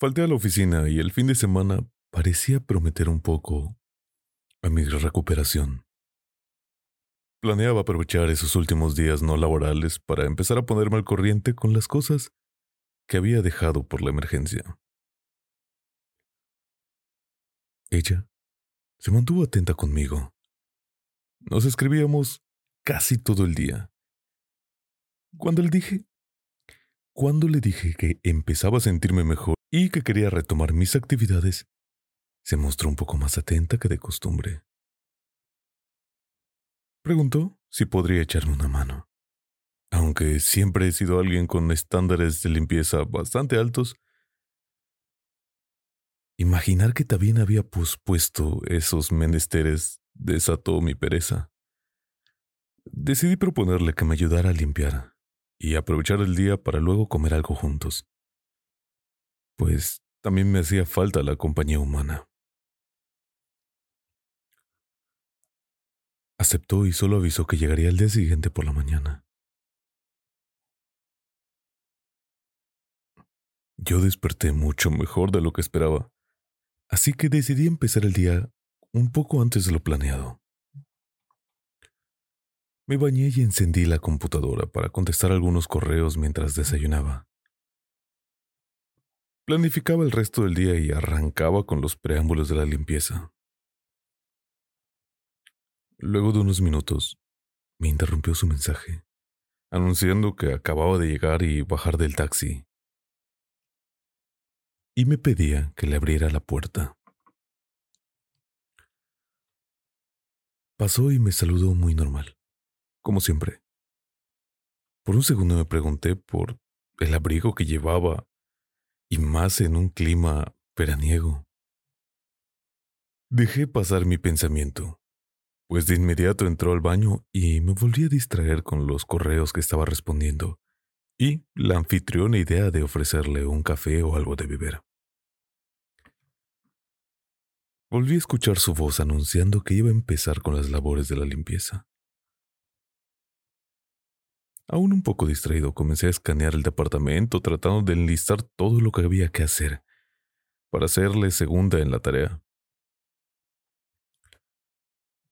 Falté a la oficina y el fin de semana parecía prometer un poco a mi recuperación. Planeaba aprovechar esos últimos días no laborales para empezar a ponerme al corriente con las cosas que había dejado por la emergencia. Ella se mantuvo atenta conmigo. Nos escribíamos casi todo el día. Cuando le dije, cuando le dije que empezaba a sentirme mejor y que quería retomar mis actividades, se mostró un poco más atenta que de costumbre. Preguntó si podría echarme una mano. Aunque siempre he sido alguien con estándares de limpieza bastante altos, imaginar que también había pospuesto esos menesteres desató mi pereza. Decidí proponerle que me ayudara a limpiar y aprovechar el día para luego comer algo juntos. Pues también me hacía falta la compañía humana. Aceptó y solo avisó que llegaría el día siguiente por la mañana. Yo desperté mucho mejor de lo que esperaba, así que decidí empezar el día un poco antes de lo planeado. Me bañé y encendí la computadora para contestar algunos correos mientras desayunaba. Planificaba el resto del día y arrancaba con los preámbulos de la limpieza. Luego de unos minutos, me interrumpió su mensaje, anunciando que acababa de llegar y bajar del taxi. Y me pedía que le abriera la puerta. Pasó y me saludó muy normal, como siempre. Por un segundo me pregunté por el abrigo que llevaba y más en un clima veraniego. Dejé pasar mi pensamiento pues de inmediato entró al baño y me volví a distraer con los correos que estaba respondiendo y la anfitriona idea de ofrecerle un café o algo de beber. Volví a escuchar su voz anunciando que iba a empezar con las labores de la limpieza. Aún un poco distraído, comencé a escanear el departamento tratando de enlistar todo lo que había que hacer para hacerle segunda en la tarea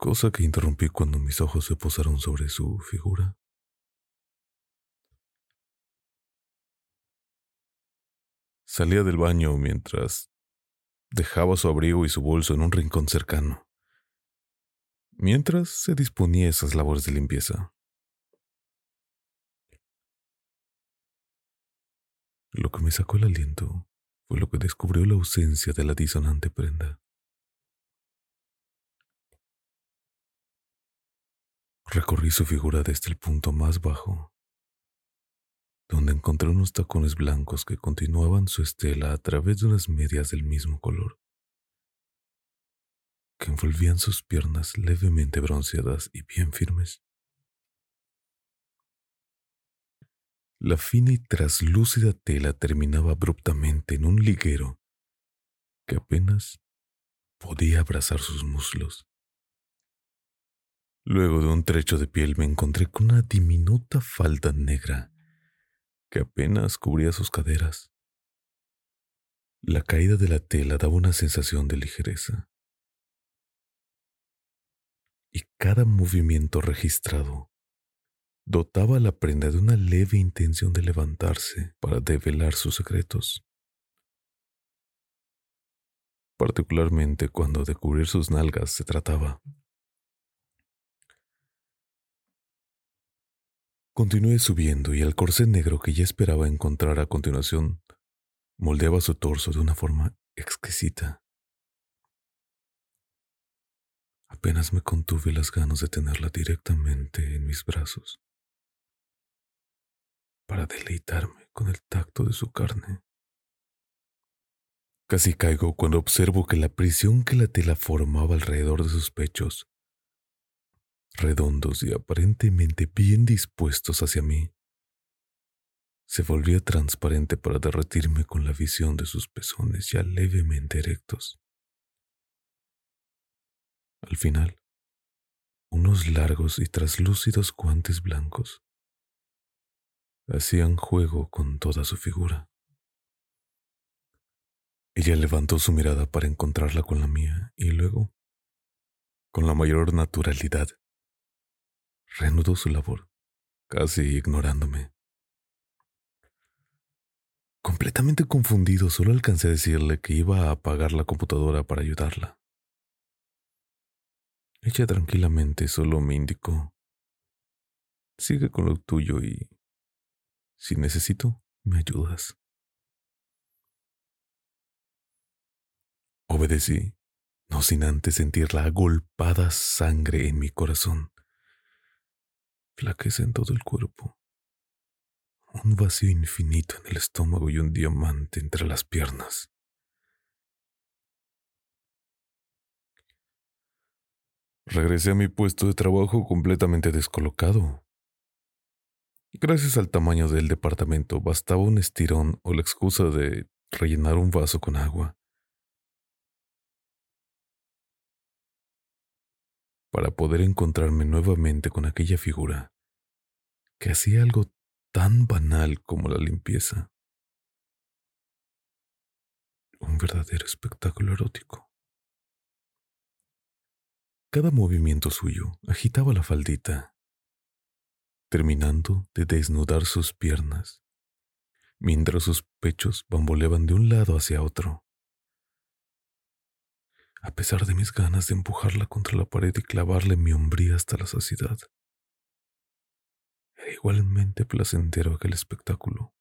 cosa que interrumpí cuando mis ojos se posaron sobre su figura. Salía del baño mientras dejaba su abrigo y su bolso en un rincón cercano, mientras se disponía a esas labores de limpieza. Lo que me sacó el aliento fue lo que descubrió la ausencia de la disonante prenda. Recorrí su figura desde el punto más bajo, donde encontré unos tacones blancos que continuaban su estela a través de unas medias del mismo color, que envolvían sus piernas levemente bronceadas y bien firmes. La fina y traslúcida tela terminaba abruptamente en un liguero que apenas podía abrazar sus muslos. Luego de un trecho de piel me encontré con una diminuta falda negra que apenas cubría sus caderas. La caída de la tela daba una sensación de ligereza. Y cada movimiento registrado dotaba a la prenda de una leve intención de levantarse para develar sus secretos. Particularmente cuando de cubrir sus nalgas se trataba. Continué subiendo y el corsé negro que ya esperaba encontrar a continuación moldeaba su torso de una forma exquisita. Apenas me contuve las ganas de tenerla directamente en mis brazos para deleitarme con el tacto de su carne. Casi caigo cuando observo que la prisión que la tela formaba alrededor de sus pechos, redondos y aparentemente bien dispuestos hacia mí, se volvía transparente para derretirme con la visión de sus pezones ya levemente erectos. Al final, unos largos y traslúcidos guantes blancos hacían juego con toda su figura. Ella levantó su mirada para encontrarla con la mía y luego, con la mayor naturalidad, reanudó su labor, casi ignorándome. Completamente confundido, solo alcancé a decirle que iba a apagar la computadora para ayudarla. Ella tranquilamente solo me indicó, sigue con lo tuyo y, si necesito, me ayudas. Obedecí, no sin antes sentir la agolpada sangre en mi corazón, flaqueza en todo el cuerpo un vacío infinito en el estómago y un diamante entre las piernas. Regresé a mi puesto de trabajo completamente descolocado. Gracias al tamaño del departamento bastaba un estirón o la excusa de rellenar un vaso con agua. para poder encontrarme nuevamente con aquella figura que hacía algo tan banal como la limpieza. Un verdadero espectáculo erótico. Cada movimiento suyo agitaba la faldita, terminando de desnudar sus piernas, mientras sus pechos bamboleaban de un lado hacia otro. A pesar de mis ganas de empujarla contra la pared y clavarle mi hombría hasta la saciedad, igualmente placentero aquel espectáculo.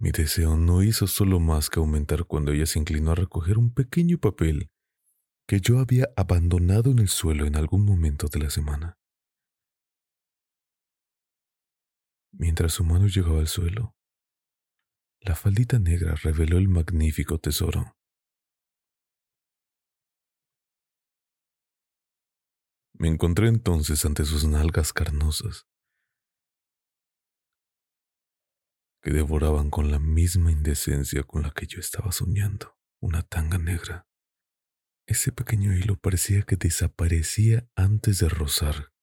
Mi deseo no hizo solo más que aumentar cuando ella se inclinó a recoger un pequeño papel que yo había abandonado en el suelo en algún momento de la semana. Mientras su mano llegaba al suelo, la faldita negra reveló el magnífico tesoro. Me encontré entonces ante sus nalgas carnosas, que devoraban con la misma indecencia con la que yo estaba soñando una tanga negra. Ese pequeño hilo parecía que desaparecía antes de rozar.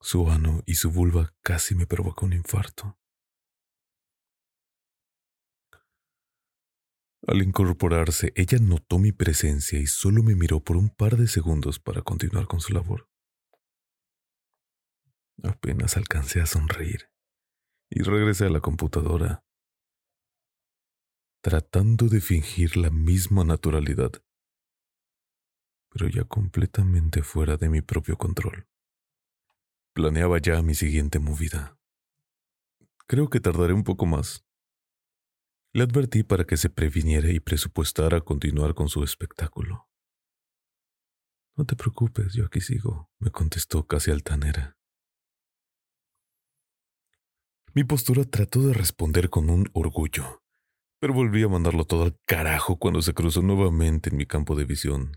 Su ano y su vulva casi me provocó un infarto. Al incorporarse, ella notó mi presencia y solo me miró por un par de segundos para continuar con su labor. Apenas alcancé a sonreír y regresé a la computadora, tratando de fingir la misma naturalidad, pero ya completamente fuera de mi propio control. Planeaba ya mi siguiente movida. Creo que tardaré un poco más, le advertí para que se previniera y presupuestara continuar con su espectáculo. No te preocupes, yo aquí sigo, me contestó casi altanera. Mi postura trató de responder con un orgullo, pero volví a mandarlo todo al carajo cuando se cruzó nuevamente en mi campo de visión.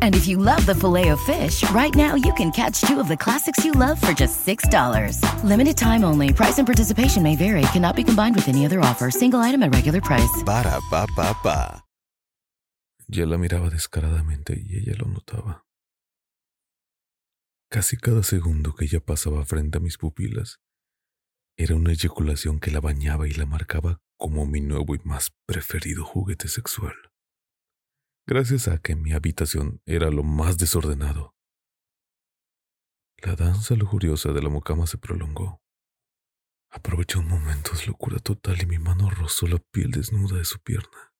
And if you love the filet of fish, right now you can catch two of the classics you love for just $6. Limited time only. Price and participation may vary. Cannot be combined with any other offer. Single item at regular price. Ba da ba ba ba. Ya la miraba descaradamente y ella lo notaba. Casi cada segundo que ella pasaba frente a mis pupilas era una eyaculación que la bañaba y la marcaba como mi nuevo y más preferido juguete sexual. Gracias a que mi habitación era lo más desordenado, la danza lujuriosa de la mocama se prolongó. Aproveché un momento de locura total y mi mano rozó la piel desnuda de su pierna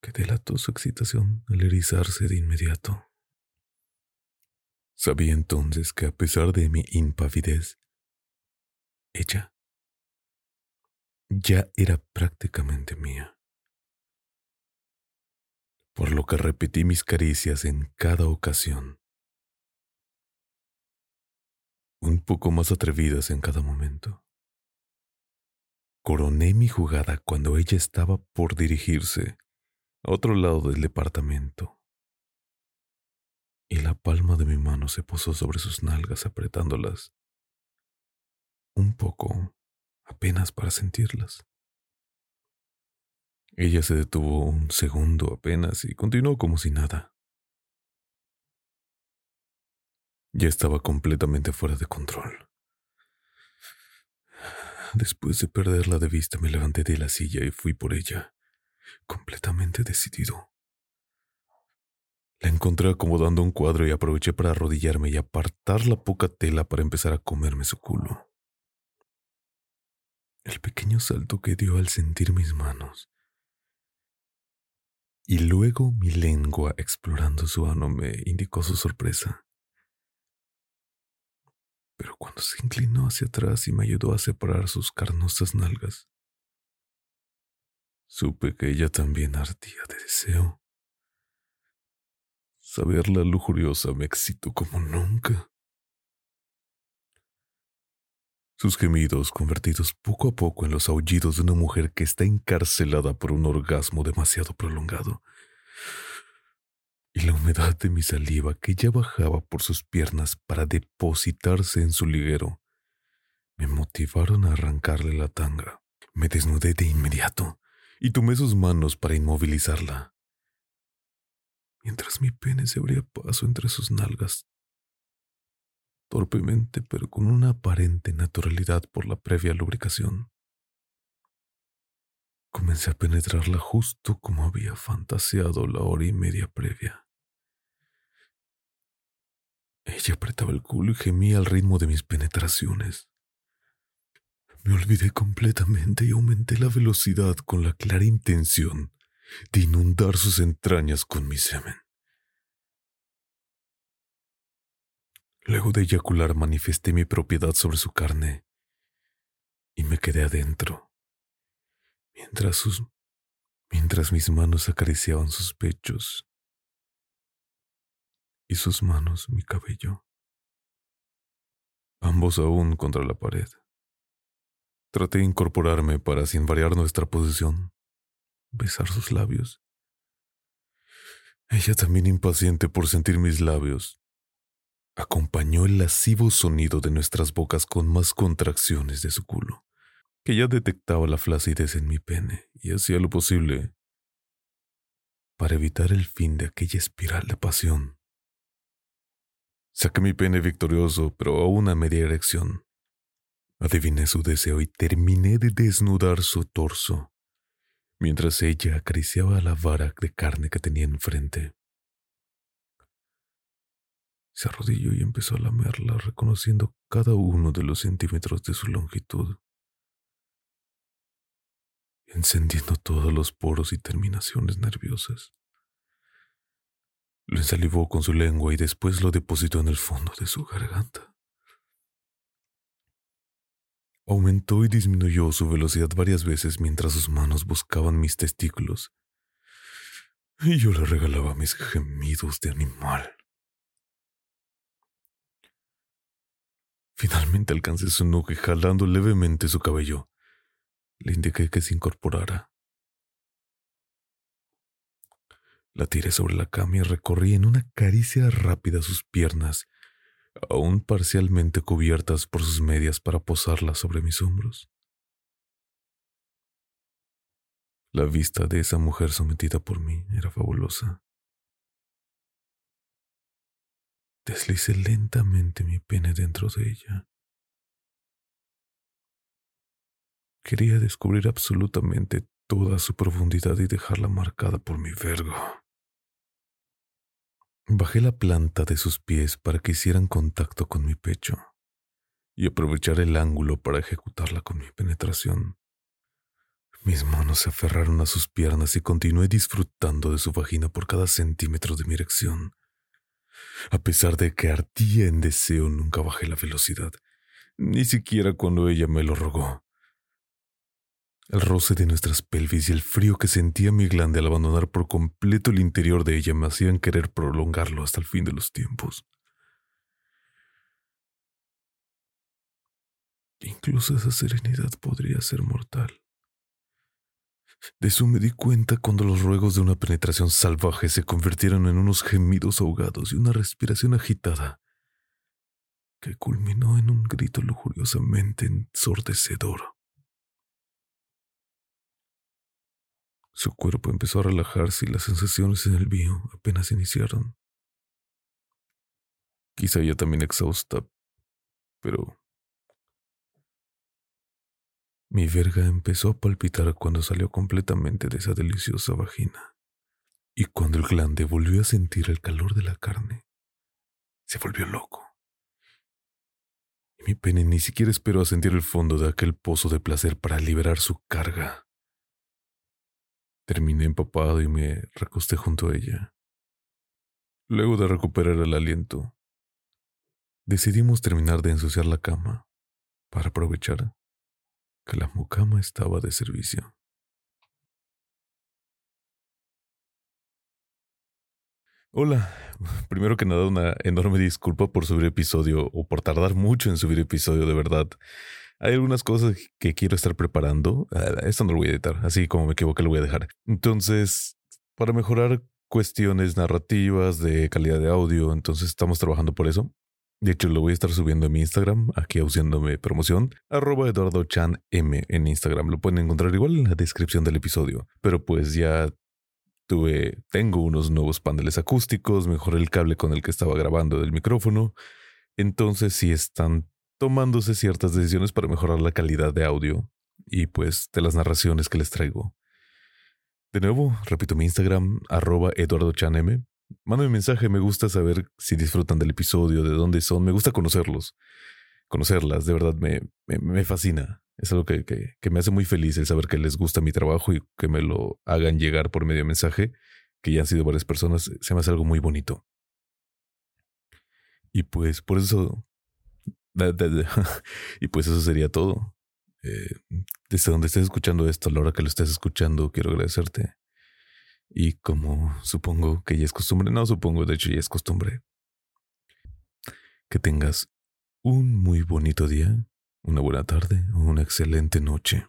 que delató su excitación al erizarse de inmediato. Sabía entonces que a pesar de mi impavidez, ella ya era prácticamente mía. Por lo que repetí mis caricias en cada ocasión, un poco más atrevidas en cada momento. Coroné mi jugada cuando ella estaba por dirigirse a otro lado del departamento. Y la palma de mi mano se posó sobre sus nalgas apretándolas un poco, apenas para sentirlas. Ella se detuvo un segundo apenas y continuó como si nada. Ya estaba completamente fuera de control. Después de perderla de vista me levanté de la silla y fui por ella completamente decidido. La encontré acomodando un cuadro y aproveché para arrodillarme y apartar la poca tela para empezar a comerme su culo. El pequeño salto que dio al sentir mis manos. Y luego mi lengua explorando su ano me indicó su sorpresa. Pero cuando se inclinó hacia atrás y me ayudó a separar sus carnosas nalgas, Supe que ella también ardía de deseo. Saberla lujuriosa me excitó como nunca. Sus gemidos convertidos poco a poco en los aullidos de una mujer que está encarcelada por un orgasmo demasiado prolongado. Y la humedad de mi saliva que ya bajaba por sus piernas para depositarse en su liguero me motivaron a arrancarle la tanga. Me desnudé de inmediato y tomé sus manos para inmovilizarla. Mientras mi pene se abría paso entre sus nalgas, torpemente pero con una aparente naturalidad por la previa lubricación. Comencé a penetrarla justo como había fantaseado la hora y media previa. Ella apretaba el culo y gemía al ritmo de mis penetraciones. Me olvidé completamente y aumenté la velocidad con la clara intención de inundar sus entrañas con mi semen. Luego de eyacular manifesté mi propiedad sobre su carne y me quedé adentro, mientras, sus, mientras mis manos acariciaban sus pechos y sus manos mi cabello, ambos aún contra la pared. Traté de incorporarme para, sin variar nuestra posición, besar sus labios. Ella también impaciente por sentir mis labios, acompañó el lascivo sonido de nuestras bocas con más contracciones de su culo, que ya detectaba la flacidez en mi pene y hacía lo posible para evitar el fin de aquella espiral de pasión. Saqué mi pene victorioso, pero aún a media erección. Adiviné su deseo y terminé de desnudar su torso, mientras ella acariciaba la vara de carne que tenía enfrente. Se arrodilló y empezó a lamerla, reconociendo cada uno de los centímetros de su longitud, encendiendo todos los poros y terminaciones nerviosas. Lo ensalivó con su lengua y después lo depositó en el fondo de su garganta. Aumentó y disminuyó su velocidad varias veces mientras sus manos buscaban mis testículos. Y yo le regalaba mis gemidos de animal. Finalmente alcancé su y jalando levemente su cabello, le indiqué que se incorporara. La tiré sobre la cama y recorrí en una caricia rápida sus piernas aún parcialmente cubiertas por sus medias para posarlas sobre mis hombros. La vista de esa mujer sometida por mí era fabulosa. Deslicé lentamente mi pene dentro de ella. Quería descubrir absolutamente toda su profundidad y dejarla marcada por mi vergo. Bajé la planta de sus pies para que hicieran contacto con mi pecho y aprovechar el ángulo para ejecutarla con mi penetración. Mis manos se aferraron a sus piernas y continué disfrutando de su vagina por cada centímetro de mi erección. A pesar de que ardía en deseo, nunca bajé la velocidad, ni siquiera cuando ella me lo rogó. El roce de nuestras pelvis y el frío que sentía mi glande al abandonar por completo el interior de ella me hacían querer prolongarlo hasta el fin de los tiempos. Incluso esa serenidad podría ser mortal. De eso me di cuenta cuando los ruegos de una penetración salvaje se convirtieron en unos gemidos ahogados y una respiración agitada que culminó en un grito lujuriosamente ensordecedor. Su cuerpo empezó a relajarse y las sensaciones en el mío apenas iniciaron. Quizá ella también exhausta, pero... Mi verga empezó a palpitar cuando salió completamente de esa deliciosa vagina. Y cuando el glande volvió a sentir el calor de la carne, se volvió loco. Y mi pene ni siquiera esperó a sentir el fondo de aquel pozo de placer para liberar su carga. Terminé empapado y me recosté junto a ella. Luego de recuperar el aliento, decidimos terminar de ensuciar la cama para aprovechar que la mucama estaba de servicio. Hola, primero que nada una enorme disculpa por subir episodio o por tardar mucho en subir episodio de verdad. Hay algunas cosas que quiero estar preparando. Ah, esto no lo voy a editar, así como me equivoqué lo voy a dejar. Entonces, para mejorar cuestiones narrativas de calidad de audio, entonces estamos trabajando por eso. De hecho, lo voy a estar subiendo en mi Instagram, aquí haciéndome promoción, arroba Eduardo en Instagram. Lo pueden encontrar igual en la descripción del episodio. Pero pues ya tuve, tengo unos nuevos paneles acústicos, mejoré el cable con el que estaba grabando del micrófono. Entonces, si están tomándose ciertas decisiones para mejorar la calidad de audio y pues de las narraciones que les traigo. De nuevo, repito mi Instagram, arroba eduardochanm. Mándame mensaje, me gusta saber si disfrutan del episodio, de dónde son, me gusta conocerlos, conocerlas, de verdad me, me, fascina. Es algo que, que, me hace muy feliz el saber que les gusta mi trabajo y que me lo hagan llegar por medio mensaje, que ya han sido varias personas, se me hace algo muy bonito. Y pues por eso... y pues eso sería todo. Eh, desde donde estés escuchando esto, a la hora que lo estés escuchando, quiero agradecerte. Y como supongo que ya es costumbre, no supongo, de hecho ya es costumbre, que tengas un muy bonito día, una buena tarde o una excelente noche.